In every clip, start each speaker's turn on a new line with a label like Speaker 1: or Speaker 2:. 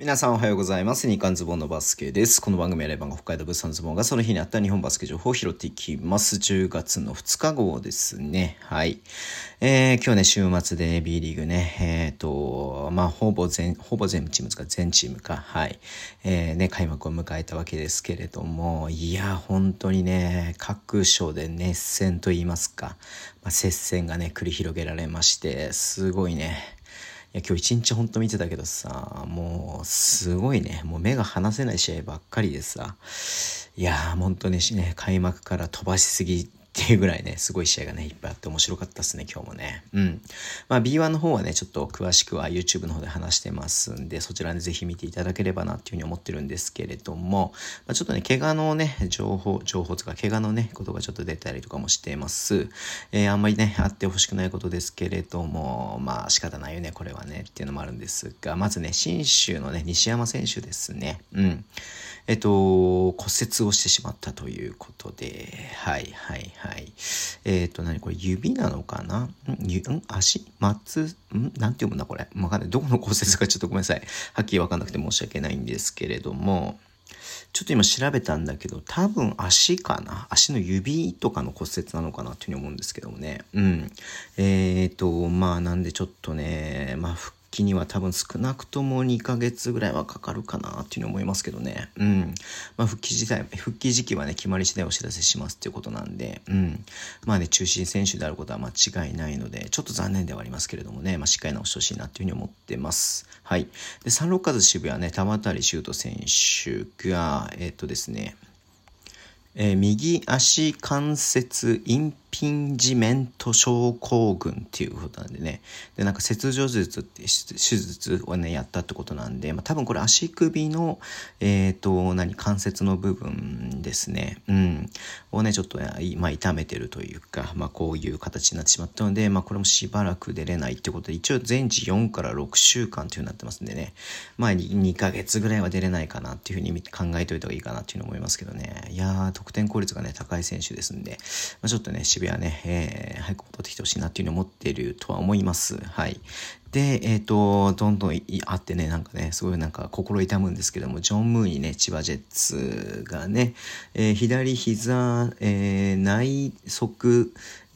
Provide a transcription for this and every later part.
Speaker 1: 皆さんおはようございます。日刊ズボンのバスケです。この番組はレバンが北海道物産ズボンがその日にあった日本バスケ情報を拾っていきます。10月の2日号ですね。はい。えー、今日ね、週末で B リーグね、えっ、ー、と、まあ、ほぼ全、ほぼ全チームですか、全チームか、はい。えー、ね、開幕を迎えたわけですけれども、いや、本当にね、各所で熱戦と言いますか、まあ、接戦がね、繰り広げられまして、すごいね、や今日一日ほんと見てたけどさもうすごいね。もう目が離せない試合ばっかりでさ。いやー本当にね開幕から飛ばしすぎっていうぐらいね、すごい試合がね、いっぱいあって面白かったですね、今日もね。うん。まあ B1 の方はね、ちょっと詳しくは YouTube の方で話してますんで、そちらでぜひ見ていただければなっていうふうに思ってるんですけれども、まあ、ちょっとね、怪我のね、情報、情報とか怪我のね、ことがちょっと出たりとかもしてます。えー、あんまりね、あってほしくないことですけれども、まあ仕方ないよね、これはね、っていうのもあるんですが、まずね、新州のね、西山選手ですね。うん。えっと、骨折をしてしまったということで、はいはいはい。はいえっと、何？これ、指なのかな？ん？ん？足？松？ん？なんて読むんだこれ？わかんない。どこの骨折かちょっとごめんなさい。はっきりわかんなくて申し訳ないんですけれども、ちょっと今調べたんだけど、多分足かな？足の指とかの骨折なのかなっていうふうに思うんですけどもね。うん。えっ、ー、と、まあなんでちょっとね、まあ期には多分少なくとも2ヶ月ぐらいはかかるかなっていうふうに思いますけどね。うん。まあ復帰自体、復帰時期はね、決まり次第お知らせしますっていうことなんで、うん。まあね、中心選手であることは間違いないので、ちょっと残念ではありますけれどもね、まあしっかり直してほしいなっていうふうに思ってます。はい。で、サンロッカーズ渋谷ね、玉谷修斗選手が、えっとですね、えー、右足関節インピンジメント症候群っていうことなんでね。で、なんか切除術って手術をね、やったってことなんで、まあ多分これ足首の、えっ、ー、と、何、関節の部分ですね。うん。をね、ちょっと、まあ痛めてるというか、まあこういう形になってしまったので、まあこれもしばらく出れないってことで、一応全治4から6週間っていうふうになってますんでね。まあ 2, 2ヶ月ぐらいは出れないかなっていうふうに考えておいた方がいいかなっていうふうに思いますけどね。いやー、得点効率がね、高い選手ですんで、まあちょっとね、渋谷ね、えー、早く戻ってきてほしいなっていうふうに思っているとは思います。はい。で、えっ、ー、と、どんどんあってね、なんかね、すごいなんか心痛むんですけども、ジョン・ムーにね、千葉ジェッツがね、えー、左膝、えー、内側、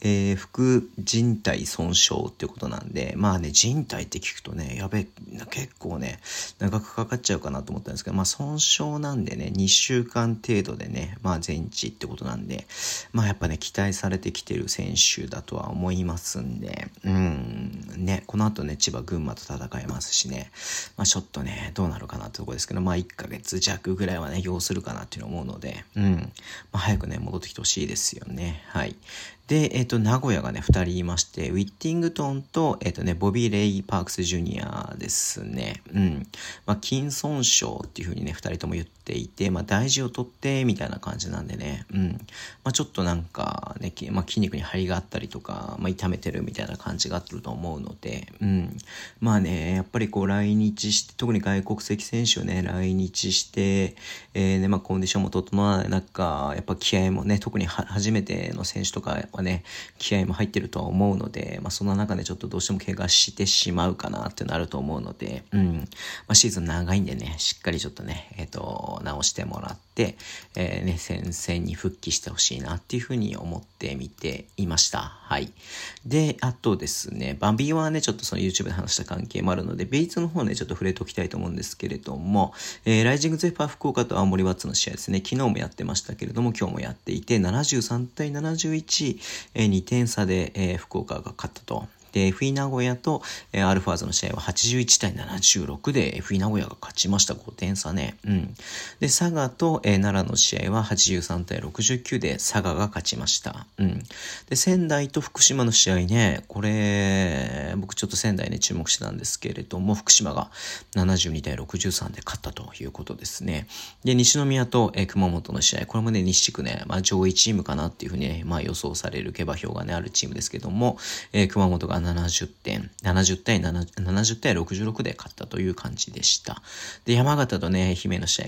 Speaker 1: えー、副人体損傷っていうことなんで、まあね、人体って聞くとね、やべえ、結構ね、長くかかっちゃうかなと思ったんですけど、まあ損傷なんでね、2週間程度でね、まあ全治ってことなんで、まあやっぱね、期待されてきてる選手だとは思いますんで、うん、ね、この後ね、千葉、群馬と戦いますしね、まあちょっとね、どうなるかなってとこですけど、まあ1ヶ月弱ぐらいはね、要するかなっていうのを思うので、うん、まあ早くね、戻ってきてほしいですよね。はい。で、えっ、ー、と、名古屋がね、二人いまして、ウィッティングトンと、えっ、ー、とね、ボビー・レイ・パークス・ジュニアですね。うん。まあ、筋損傷っていう風にね、二人とも言っていて、まあ、大事を取って、みたいな感じなんでね。うん。まあ、ちょっとなんかね、まあ、筋肉に張りがあったりとか、まあ、痛めてるみたいな感じがあると思うので、うん。まあね、やっぱりこう、来日して、特に外国籍選手をね、来日して、えー、ね、まあ、コンディションも整わない中、やっぱ気合もね、特に初めての選手とか、はね、気合も入ってるとは思うので、まあ、そんな中でちょっとどうしても怪我してしまうかなってなると思うので、うん。まあ、シーズン長いんでね、しっかりちょっとね、えっ、ー、と、直してもらって、えー、ね、戦線に復帰してほしいなっていうふうに思ってみていました。はい。で、あとですね、バンビーはね、ちょっとその YouTube で話した関係もあるので、ベイツの方ね、ちょっと触れておきたいと思うんですけれども、えー、ライジングゼファー福岡と青森ワッツの試合ですね、昨日もやってましたけれども、今日もやっていて、73対71、え、2点差で、え、福岡が勝ったと。で、FE 名古屋と、え、アルファーズの試合は81対76で FE 名古屋が勝ちました。5点差ね。うん。で、佐賀と、え、奈良の試合は83対69で佐賀が勝ちました。うん。で、仙台と福島の試合ね、これ、僕ちょっと仙台ね、注目してたんですけれども、福島が72対63で勝ったということですね。で、西宮と、え、熊本の試合、これもね、西地区ね、まあ上位チームかなっていうふうにね、まあ予想される下馬評がね、あるチームですけども、え、熊本が70点、70対70対66で勝ったという感じでした。で、山形とね、愛媛の試合、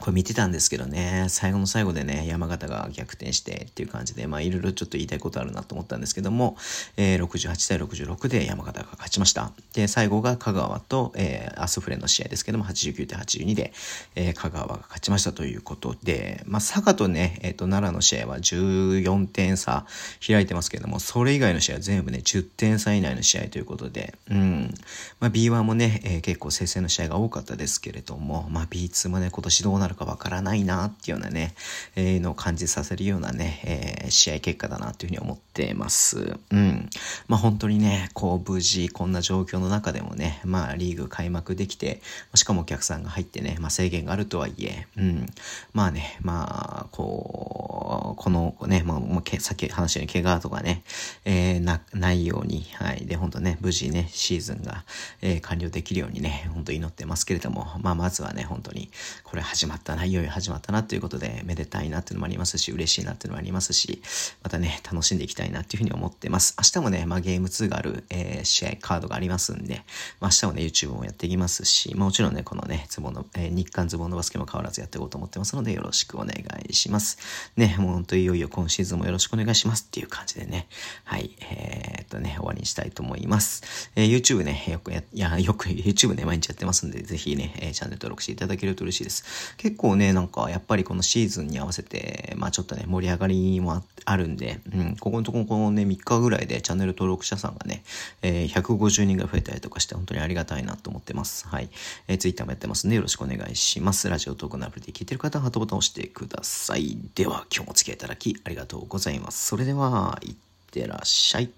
Speaker 1: これ見てたんですけどね、最後の最後でね、山形が逆転してっていう感じで、まあいろいろちょっと言いたいことあるなと思ったんですけども、えー、68対66で山形が勝ちました。で、最後が香川と、えー、アスフレの試合ですけども、89対82で、えー、香川が勝ちましたということで、まあ佐賀とね、えっ、ー、と、奈良の試合は14点差開いてますけども、それ以外の試合は全部ね、10点差以内の試合ということで、うん。まあ B1 もね、えー、結構接戦の試合が多かったですけれども、まあ B2 もね、今年どうなるるかわからないなっていうようなね、えー、のを感じさせるようなね、えー、試合結果だなというふうに思ってます。うん。まあ本当にね、こう無事こんな状況の中でもね、まあリーグ開幕できて、しかもお客さんが入ってね、まあ制限があるとはいえ、うん。まあね、まあ、こう、このね、まあ、さっき話したように怪我とかね、えー、な、ないように、はい。で、本当ね、無事ね、シーズンが、えー、完了できるようにね、本当祈ってますけれども、まあまずはね、本当に、これ始まったな、いよいよ始まったなということで、めでたいなっていうのもありますし、嬉しいなっていうのもありますし、またね、楽しんでいきたいなっていうふうに思ってます。明日もね、まあゲーム2がある、えー、試合、カードがありますんで、まあ明日もね、YouTube もやっていきますし、まあもちろんね、このね、ズボンの、えー、日韓ズボンのバスケも変わらずやっていこうと思ってますので、よろしくお願いします。ね、もうほんといよいよ今シーズンもよろしくお願いしますっていう感じでね、はい、えー、っとね、終わりにしたいと思います。えー、YouTube ね、よくや、いや、よく YouTube ね、毎日やってますんで、ぜひね、えー、チャンネル登録していただけると嬉しいです。結結構ね、なんか、やっぱりこのシーズンに合わせて、まあちょっとね、盛り上がりもあるんで、うん、ここのところこのね、3日ぐらいでチャンネル登録者さんがね、えー、150人が増えたりとかして、本当にありがたいなと思ってます。はい。えー、Twitter もやってますんで、よろしくお願いします。ラジオトークのアプリで聞いてる方は、ハートボタンを押してください。では、今日もお付き合いいただき、ありがとうございます。それでは、いってらっしゃい。